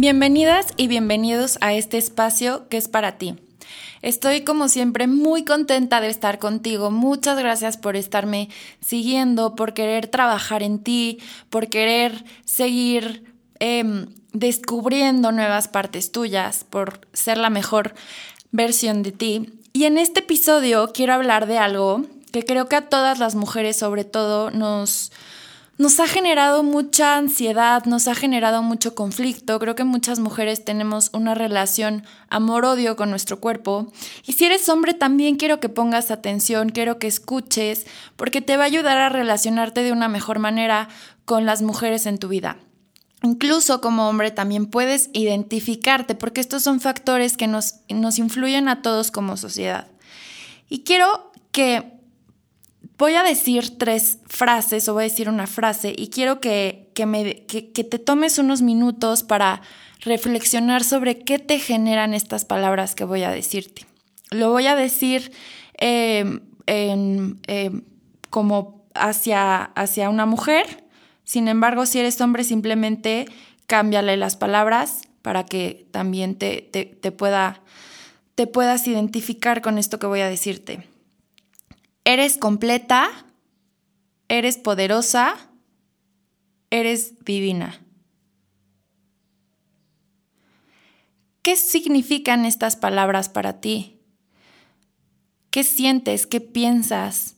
Bienvenidas y bienvenidos a este espacio que es para ti. Estoy como siempre muy contenta de estar contigo. Muchas gracias por estarme siguiendo, por querer trabajar en ti, por querer seguir em, descubriendo nuevas partes tuyas, por ser la mejor versión de ti. Y en este episodio quiero hablar de algo que creo que a todas las mujeres sobre todo nos nos ha generado mucha ansiedad, nos ha generado mucho conflicto. Creo que muchas mujeres tenemos una relación amor-odio con nuestro cuerpo. Y si eres hombre también quiero que pongas atención, quiero que escuches, porque te va a ayudar a relacionarte de una mejor manera con las mujeres en tu vida. Incluso como hombre también puedes identificarte, porque estos son factores que nos, nos influyen a todos como sociedad. Y quiero que Voy a decir tres frases o voy a decir una frase y quiero que, me, que, te tomes unos minutos para reflexionar sobre qué te generan estas palabras que voy a decirte. Lo voy a decir em, em, como hacia, hacia una mujer, sin embargo, si eres hombre, simplemente cámbiale las palabras para que también te, te, pueda, te puedas identificar con esto que voy a decirte. Eres completa, eres poderosa, eres divina. ¿Qué significan estas palabras para ti? ¿Qué sientes? ¿Qué piensas?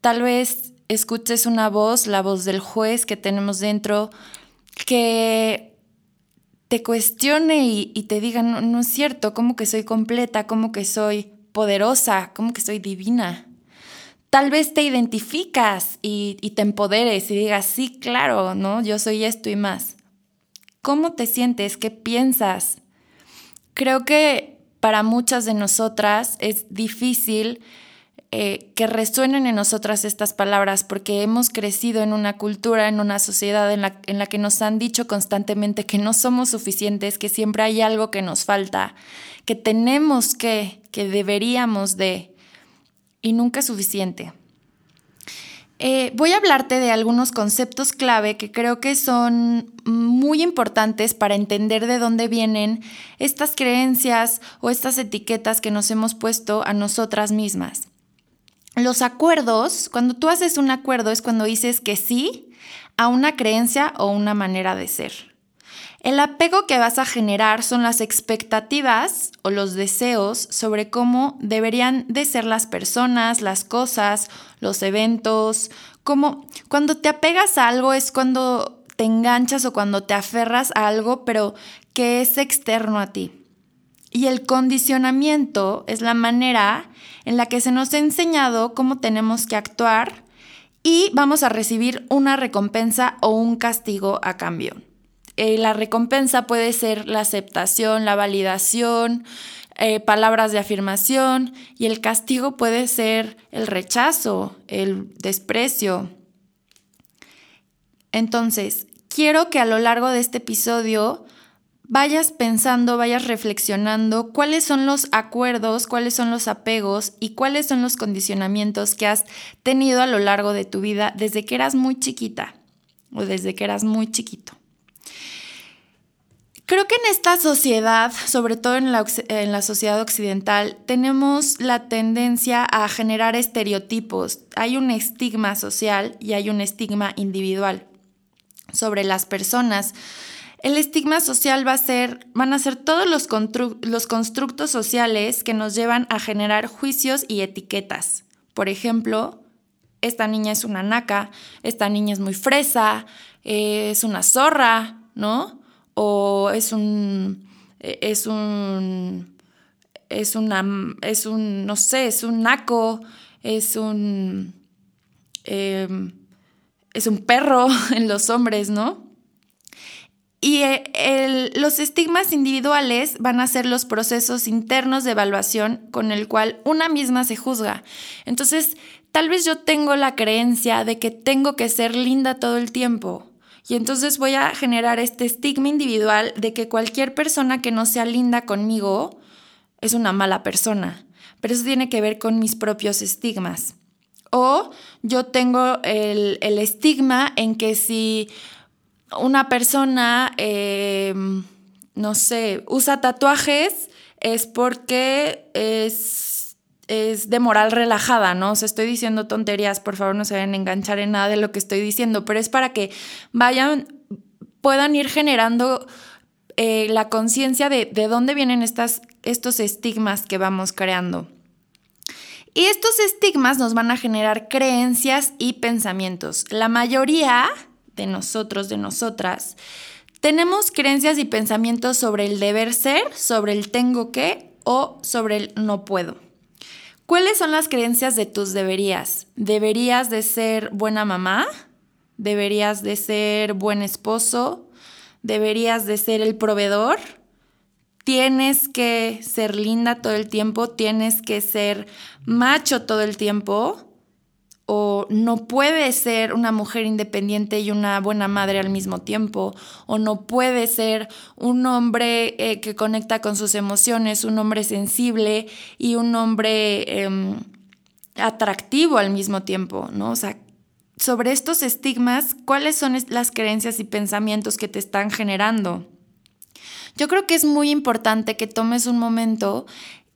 Tal vez escuches una voz, la voz del juez que tenemos dentro, que te cuestione y, te diga, no, es cierto, ¿cómo que soy completa? ¿Cómo que soy poderosa? ¿Cómo que soy divina? Tal vez te identificas y, te empoderes y digas, sí, claro, ¿no? Yo soy esto y más. ¿Cómo te sientes? ¿Qué piensas? Creo que para muchas de nosotras es difícil eh, que resuenen en nosotras estas palabras porque hemos crecido en una cultura, en una sociedad en la, en la que nos han dicho constantemente que no somos suficientes, que siempre hay algo que nos falta, que tenemos que, que deberíamos de y nunca es suficiente. Eh, voy a hablarte de algunos conceptos clave que creo que son muy importantes para entender de dónde vienen estas creencias o estas etiquetas que nos hemos puesto a nosotras mismas. Los acuerdos, cuando tú haces un acuerdo es cuando dices que sí a una creencia o una manera de ser. El apego que vas a generar son las expectativas o los deseos sobre cómo deberían de ser las personas, las cosas, los eventos. Como cuando te apegas a algo es cuando te enganchas o cuando te aferras a algo, pero que es externo a ti. Y el condicionamiento es la manera en la que se nos ha enseñado cómo tenemos que actuar y vamos a recibir una recompensa o un castigo a cambio. Eh, la recompensa puede ser la aceptación, la validación, eh, palabras de afirmación y el castigo puede ser el rechazo, el desprecio. Entonces, quiero que a lo largo de este episodio vayas pensando, vayas reflexionando cuáles son los acuerdos, cuáles son los apegos y cuáles son los condicionamientos que has tenido a lo largo de tu vida desde que eras muy chiquita o desde que eras muy chiquito. Creo que en esta sociedad, sobre todo en la, sociedad occidental, tenemos la tendencia a generar estereotipos. Hay un estigma social y hay un estigma individual sobre las personas. El estigma social va a ser, van a ser todos los, los constructos sociales que nos llevan a generar juicios y etiquetas. Por ejemplo, esta niña es una naca, esta niña es muy fresa, eh, es una zorra, ¿no? O es un, es un, es es un, no sé, es un naco, es un, em, es un perro en los hombres, ¿no? Y eh, los estigmas individuales van a ser los procesos internos de evaluación con el cual una misma se juzga. Entonces, tal vez yo tengo la creencia de que tengo que ser linda todo el tiempo. Y entonces voy a generar este estigma individual de que cualquier persona que no sea linda conmigo es una mala persona. Pero eso tiene que ver con mis propios estigmas. O yo tengo el, el estigma en que si una persona, eh, no sé, usa tatuajes es porque es, es de moral relajada, ¿no? O estoy diciendo tonterías, por favor no se vayan a enganchar en nada de lo que estoy diciendo, pero es para que vayan, puedan ir generando eh, la conciencia de, de, dónde vienen estas, estos estigmas que vamos creando. Y estos estigmas nos van a generar creencias y pensamientos. La mayoría de nosotros, de nosotras, tenemos creencias y pensamientos sobre el deber ser, sobre el tengo que o sobre el no puedo. ¿Cuáles son las creencias de tus deberías? ¿Deberías de ser buena mamá? ¿Deberías de ser buen esposo? ¿Deberías de ser el proveedor? ¿Tienes que ser linda todo el tiempo? ¿Tienes que ser macho todo el tiempo? O no puede ser una mujer independiente y una buena madre al mismo tiempo, o no puede ser un hombre eh, que conecta con sus emociones, un hombre sensible y un hombre em, atractivo al mismo tiempo, ¿no? O sea, sobre estos estigmas, ¿cuáles son las creencias y pensamientos que te están generando? Yo creo que es muy importante que tomes un momento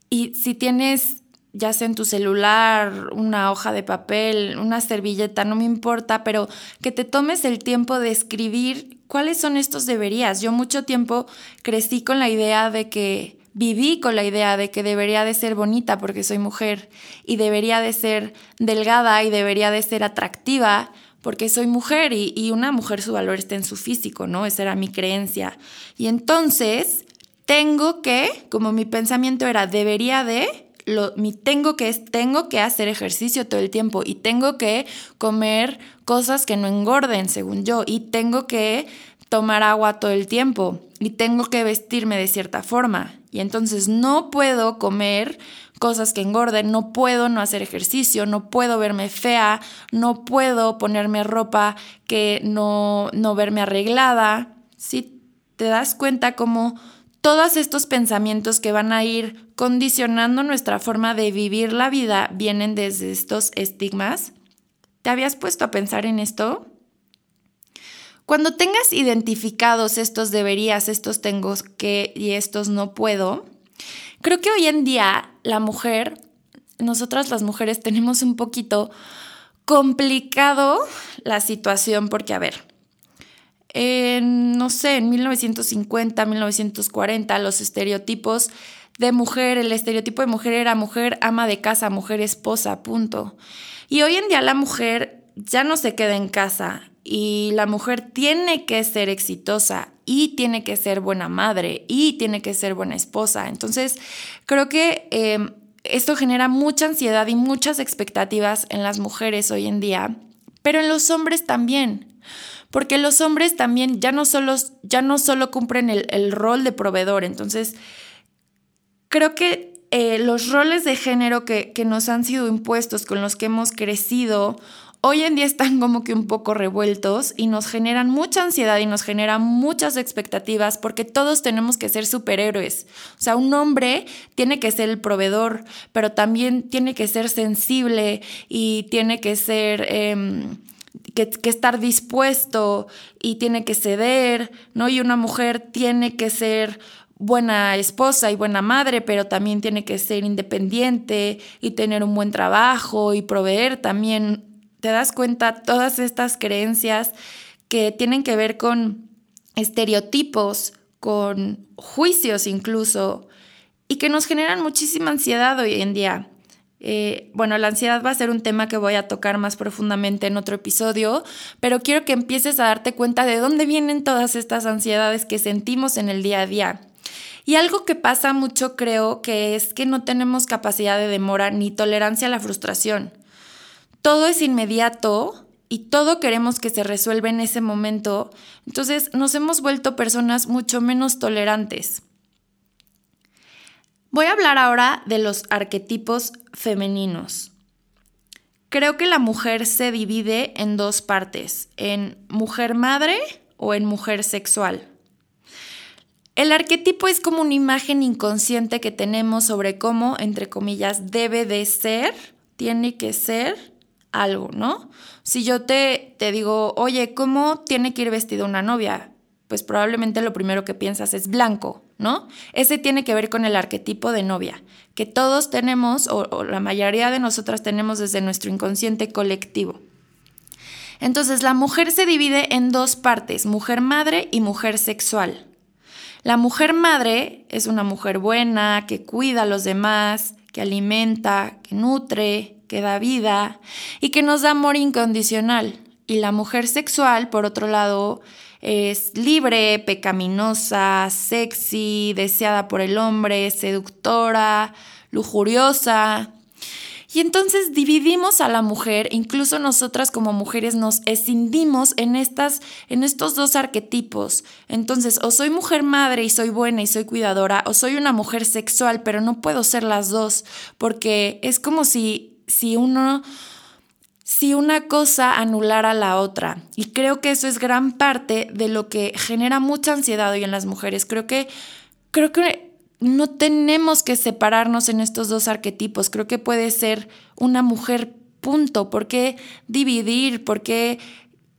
y si tienes ya sea en tu celular, una hoja de papel, una servilleta, no me importa, pero que te tomes el tiempo de escribir cuáles son estos deberías. Yo mucho tiempo crecí con la idea de que viví con la idea de que debería de ser bonita porque soy mujer y debería de ser delgada y debería de ser atractiva porque soy mujer y, y una mujer su valor está en su físico, ¿no? Esa era mi creencia. Y entonces tengo que, como mi pensamiento era, debería de, lo, mi tengo que es, tengo que hacer ejercicio todo el tiempo y tengo que comer cosas que no engorden, según yo, y tengo que tomar agua todo el tiempo y tengo que vestirme de cierta forma. Y entonces no puedo comer cosas que engorden, no puedo no hacer ejercicio, no puedo verme fea, no puedo ponerme ropa que no, no verme arreglada. Si te das cuenta cómo todos estos pensamientos que van a ir condicionando nuestra forma de vivir la vida vienen desde estos estigmas. ¿Te habías puesto a pensar en esto? Cuando tengas identificados estos deberías, estos tengo que y estos no puedo, creo que hoy en día la mujer, nosotras las mujeres tenemos un poquito complicado la situación porque, a ver, en, no sé, en 1950, 1940, los estereotipos de mujer, el estereotipo de mujer era mujer ama de casa, mujer esposa, punto. Y hoy en día la mujer ya no se queda en casa y la mujer tiene que ser exitosa y tiene que ser buena madre y tiene que ser buena esposa. Entonces, creo que em, esto genera mucha ansiedad y muchas expectativas en las mujeres hoy en día, pero en los hombres también porque los hombres también ya no solo, ya no solo cumplen el, rol de proveedor, entonces creo que eh, los roles de género que, que nos han sido impuestos, con los que hemos crecido, hoy en día están como que un poco revueltos y nos generan mucha ansiedad y nos generan muchas expectativas porque todos tenemos que ser superhéroes. O sea, un hombre tiene que ser el proveedor, pero también tiene que ser sensible y tiene que ser... Em, que, estar dispuesto y tiene que ceder, ¿no? Y una mujer tiene que ser buena esposa y buena madre, pero también tiene que ser independiente y tener un buen trabajo y proveer también. ¿Te das cuenta? Todas estas creencias que tienen que ver con estereotipos, con juicios incluso, y que nos generan muchísima ansiedad hoy en día. Eh, bueno, la ansiedad va a ser un tema que voy a tocar más profundamente en otro episodio, pero quiero que empieces a darte cuenta de dónde vienen todas estas ansiedades que sentimos en el día a día. Y algo que pasa mucho creo que es que no tenemos capacidad de demora ni tolerancia a la frustración. Todo es inmediato y todo queremos que se resuelva en ese momento, entonces nos hemos vuelto personas mucho menos tolerantes. Voy a hablar ahora de los arquetipos femeninos. Creo que la mujer se divide en dos partes, en mujer madre o en mujer sexual. El arquetipo es como una imagen inconsciente que tenemos sobre cómo, entre comillas, debe de ser, tiene que ser algo, ¿no? Si yo te, te digo, oye, ¿cómo tiene que ir vestida una novia? Pues probablemente lo primero que piensas es blanco, ¿no? Ese tiene que ver con el arquetipo de novia, que todos tenemos, o, o la mayoría de nosotras tenemos desde nuestro inconsciente colectivo. Entonces, la mujer se divide en dos partes, mujer madre y mujer sexual. La mujer madre es una mujer buena, que cuida a los demás, que alimenta, que nutre, que da vida y que nos da amor incondicional. Y la mujer sexual, por otro lado, es libre, pecaminosa, sexy, deseada por el hombre, seductora, lujuriosa. Y entonces dividimos a la mujer, incluso nosotras como mujeres nos escindimos en, estas, en estos dos arquetipos. Entonces, o soy mujer madre y soy buena y soy cuidadora, o soy una mujer sexual, pero no puedo ser las dos, porque es como si si uno si una cosa anulara la otra. Y creo que eso es gran parte de lo que genera mucha ansiedad hoy en las mujeres. Creo que, creo que no tenemos que separarnos en estos dos arquetipos. Creo que puede ser una mujer punto. ¿Por qué dividir? ¿Por qué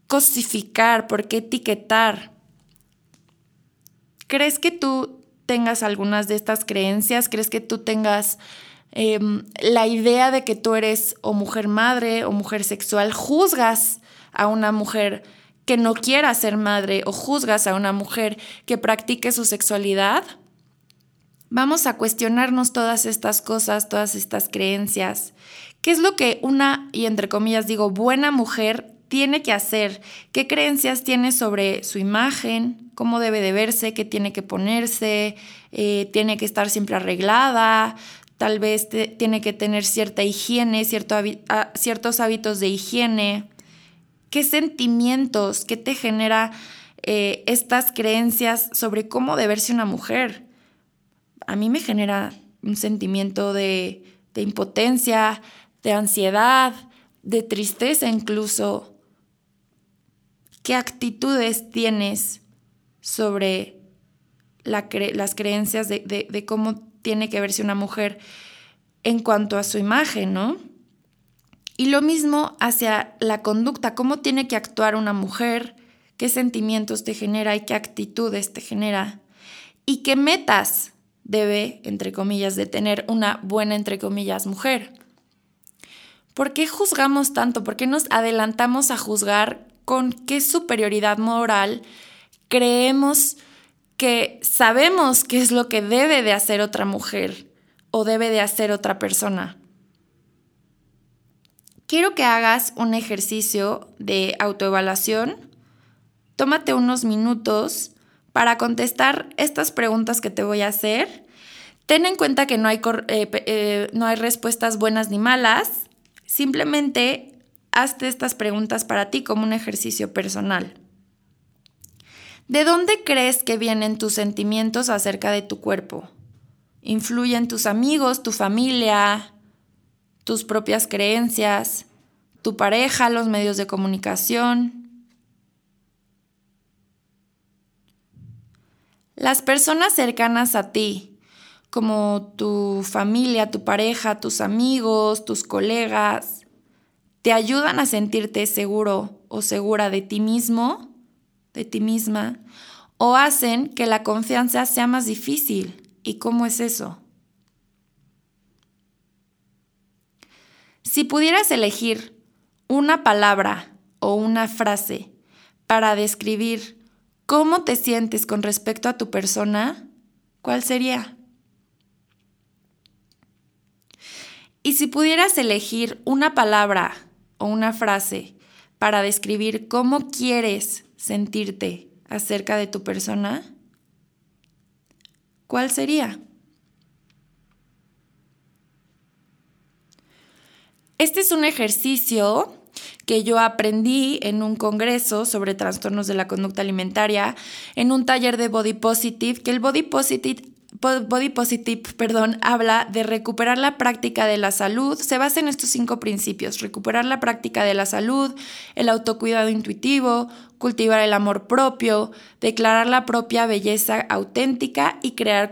cosificar? ¿Por qué etiquetar? ¿Crees que tú tengas algunas de estas creencias? ¿Crees que tú tengas Em, la idea de que tú eres o mujer madre o mujer sexual, juzgas a una mujer que no quiera ser madre o juzgas a una mujer que practique su sexualidad, vamos a cuestionarnos todas estas cosas, todas estas creencias. ¿Qué es lo que una, y entre comillas digo, buena mujer tiene que hacer? ¿Qué creencias tiene sobre su imagen? ¿Cómo debe de verse? ¿Qué tiene que ponerse? Eh, ¿Tiene que estar siempre arreglada? Tal vez tiene que tener cierta higiene, ciertos hábitos de higiene. ¿Qué sentimientos, qué te genera eh, estas creencias sobre cómo debe verse una mujer? A mí me genera un sentimiento de, de impotencia, de ansiedad, de tristeza incluso. ¿Qué actitudes tienes sobre las creencias de, de cómo tiene que verse una mujer en cuanto a su imagen, ¿no? Y lo mismo hacia la conducta, cómo tiene que actuar una mujer, qué sentimientos te genera y qué actitudes te genera y qué metas debe, entre comillas, de tener una buena, entre comillas, mujer. ¿Por qué juzgamos tanto? ¿Por qué nos adelantamos a juzgar con qué superioridad moral creemos que sabemos qué es lo que debe de hacer otra mujer o debe de hacer otra persona. Quiero que hagas un ejercicio de autoevaluación. Tómate unos minutos para contestar estas preguntas que te voy a hacer. Ten en cuenta que no hay, eh, eh, no hay respuestas buenas ni malas. Simplemente hazte estas preguntas para ti como un ejercicio personal. ¿De dónde crees que vienen tus sentimientos acerca de tu cuerpo? ¿Influyen tus amigos, tu familia, tus propias creencias, tu pareja, los medios de comunicación? Las personas cercanas a ti, como tu familia, tu pareja, tus amigos, tus colegas, ¿te ayudan a sentirte seguro o segura de ti mismo? De ti misma o hacen que la confianza sea más difícil. ¿Y cómo es eso? Si pudieras elegir una palabra o una frase para describir cómo te sientes con respecto a tu persona, ¿cuál sería? Y si pudieras elegir una palabra o una frase para describir cómo quieres sentirte acerca de tu persona, ¿cuál sería? Este es un ejercicio que yo aprendí en un congreso sobre trastornos de la conducta alimentaria, en un taller de Body Positive, que el Body Positive Body Positive, perdón, habla de recuperar la práctica de la salud. Se basa en estos cinco principios: recuperar la práctica de la salud, el autocuidado intuitivo, cultivar el amor propio, declarar la propia belleza auténtica y crear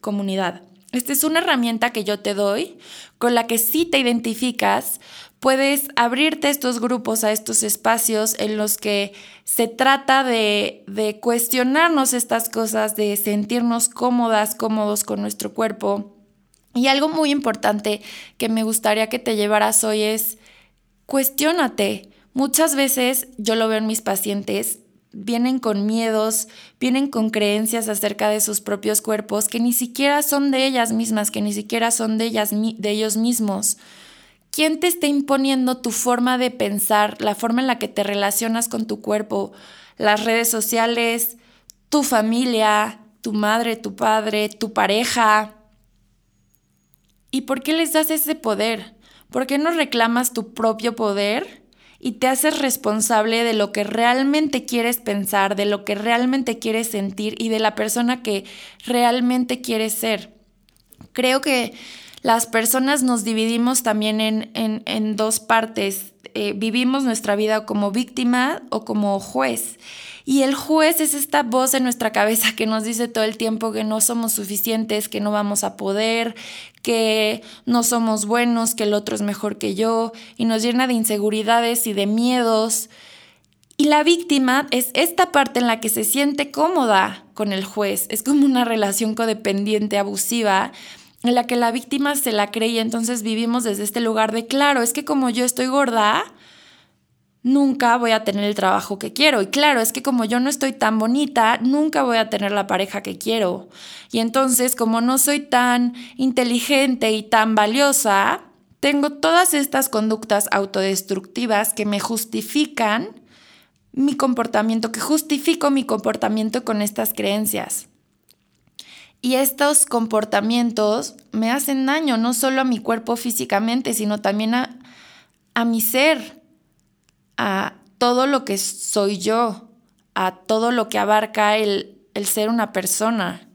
comunidad. Esta es una herramienta que yo te doy con la que si te identificas, puedes abrirte a estos grupos, a estos espacios en los que se trata de, de cuestionarnos estas cosas, de sentirnos cómodas, cómodos con nuestro cuerpo. Y algo muy importante que me gustaría que te llevaras hoy es, cuestiónate. Muchas veces yo lo veo en mis pacientes, vienen con miedos, vienen con creencias acerca de sus propios cuerpos que ni siquiera son de ellas mismas, que ni siquiera son de, ellas, de ellos mismos. ¿Quién te está imponiendo tu forma de pensar, la forma en la que te relacionas con tu cuerpo? Las redes sociales, tu familia, tu madre, tu padre, tu pareja. ¿Y por qué les das ese poder? ¿Por qué no reclamas tu propio poder y te haces responsable de lo que realmente quieres pensar, de lo que realmente quieres sentir y de la persona que realmente quieres ser. Creo que las personas nos dividimos también en, en, dos partes. Eh, vivimos nuestra vida como víctima o como juez. Y el juez es esta voz en nuestra cabeza que nos dice todo el tiempo que no somos suficientes, que no vamos a poder, que no somos buenos, que el otro es mejor que yo, y nos llena de inseguridades y de miedos. Y la víctima es esta parte en la que se siente cómoda con el juez. Es como una relación codependiente, abusiva, en la que la víctima se la cree y entonces vivimos desde este lugar de, claro, es que como yo estoy gorda, nunca voy a tener el trabajo que quiero. Y claro, es que como yo no estoy tan bonita, nunca voy a tener la pareja que quiero. Y entonces, como no soy tan inteligente y tan valiosa, tengo todas estas conductas autodestructivas que me justifican mi comportamiento, que justifico mi comportamiento con estas creencias. Y estos comportamientos me hacen daño no solo a mi cuerpo físicamente, sino también a, a mi ser, a todo lo que soy yo, a todo lo que abarca el, el ser una persona.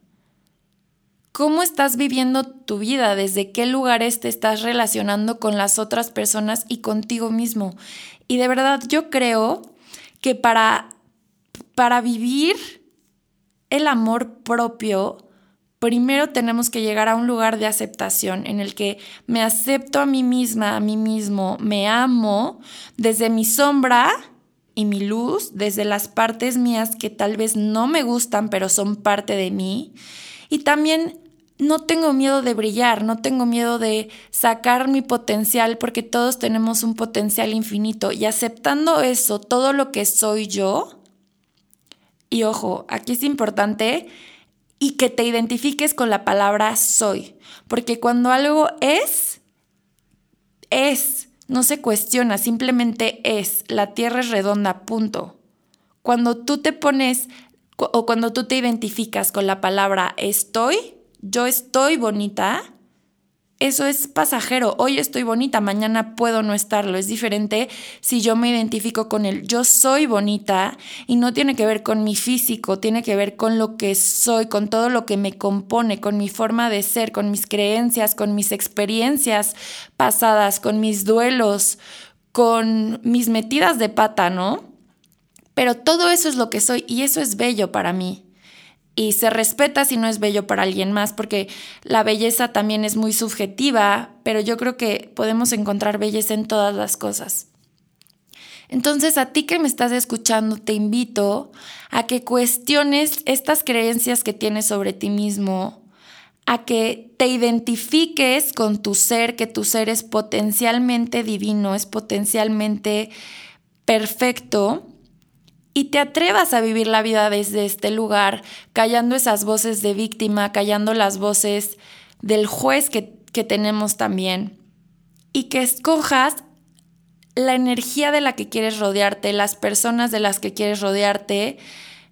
¿Cómo estás viviendo tu vida? ¿Desde qué lugares te estás relacionando con las otras personas y contigo mismo? Y de verdad yo creo que para, para vivir el amor propio, primero tenemos que llegar a un lugar de aceptación en el que me acepto a mí misma, a mí mismo, me amo desde mi sombra y mi luz, desde las partes mías que tal vez no me gustan, pero son parte de mí. Y también no tengo miedo de brillar, no tengo miedo de sacar mi potencial, porque todos tenemos un potencial infinito. Y aceptando eso, todo lo que soy yo, y ojo, aquí es importante y que te identifiques con la palabra soy. Porque cuando algo es, es, no se cuestiona, simplemente es. La tierra es redonda, punto. Cuando tú te pones o cuando tú te identificas con la palabra estoy, yo estoy bonita, eso es pasajero. Hoy estoy bonita, mañana puedo no estarlo. Es diferente si yo me identifico con el yo soy bonita y no tiene que ver con mi físico, tiene que ver con lo que soy, con todo lo que me compone, con mi forma de ser, con mis creencias, con mis experiencias pasadas, con mis duelos, con mis metidas de pata, ¿no? Pero todo eso es lo que soy y eso es bello para mí y se respeta si no es bello para alguien más, porque la belleza también es muy subjetiva, pero yo creo que podemos encontrar belleza en todas las cosas. Entonces, a ti que me estás escuchando, te invito a que cuestiones estas creencias que tienes sobre ti mismo, a que te identifiques con tu ser, que tu ser es potencialmente divino, es potencialmente perfecto y te atrevas a vivir la vida desde este lugar, callando esas voces de víctima, callando las voces del juez que, tenemos también, y que escojas la energía de la que quieres rodearte, las personas de las que quieres rodearte,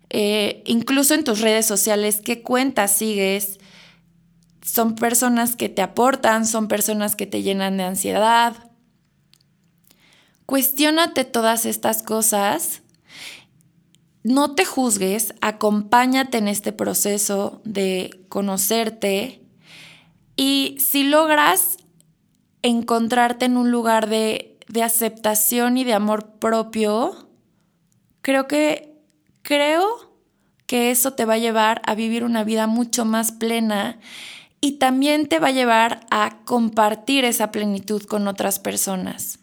eh, incluso en tus redes sociales, qué cuentas sigues. Son personas que te aportan, son personas que te llenan de ansiedad. Cuestiónate todas estas cosas. No te juzgues, acompáñate en este proceso de conocerte y si logras encontrarte en un lugar de, de aceptación y de amor propio, creo que creo que eso te va a llevar a vivir una vida mucho más plena y también te va a llevar a compartir esa plenitud con otras personas.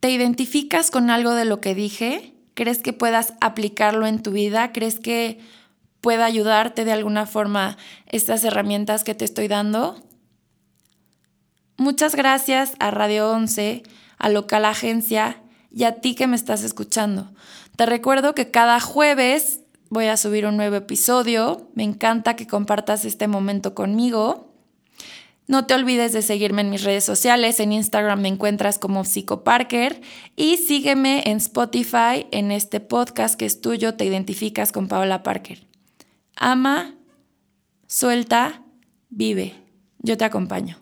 ¿Te identificas con algo de lo que dije? ¿Crees que puedas aplicarlo en tu vida? ¿Crees que pueda ayudarte de alguna forma estas herramientas que te estoy dando? Muchas gracias a Radio 11, a Local Agencia y a ti que me estás escuchando. Te recuerdo que cada jueves voy a subir un nuevo episodio. Me encanta que compartas este momento conmigo. No te olvides de seguirme en mis redes sociales. En Instagram me encuentras como Psicoparker y sígueme en Spotify en este podcast que es tuyo, Te identificas con Paola Parker. Ama, suelta, vive. Yo te acompaño.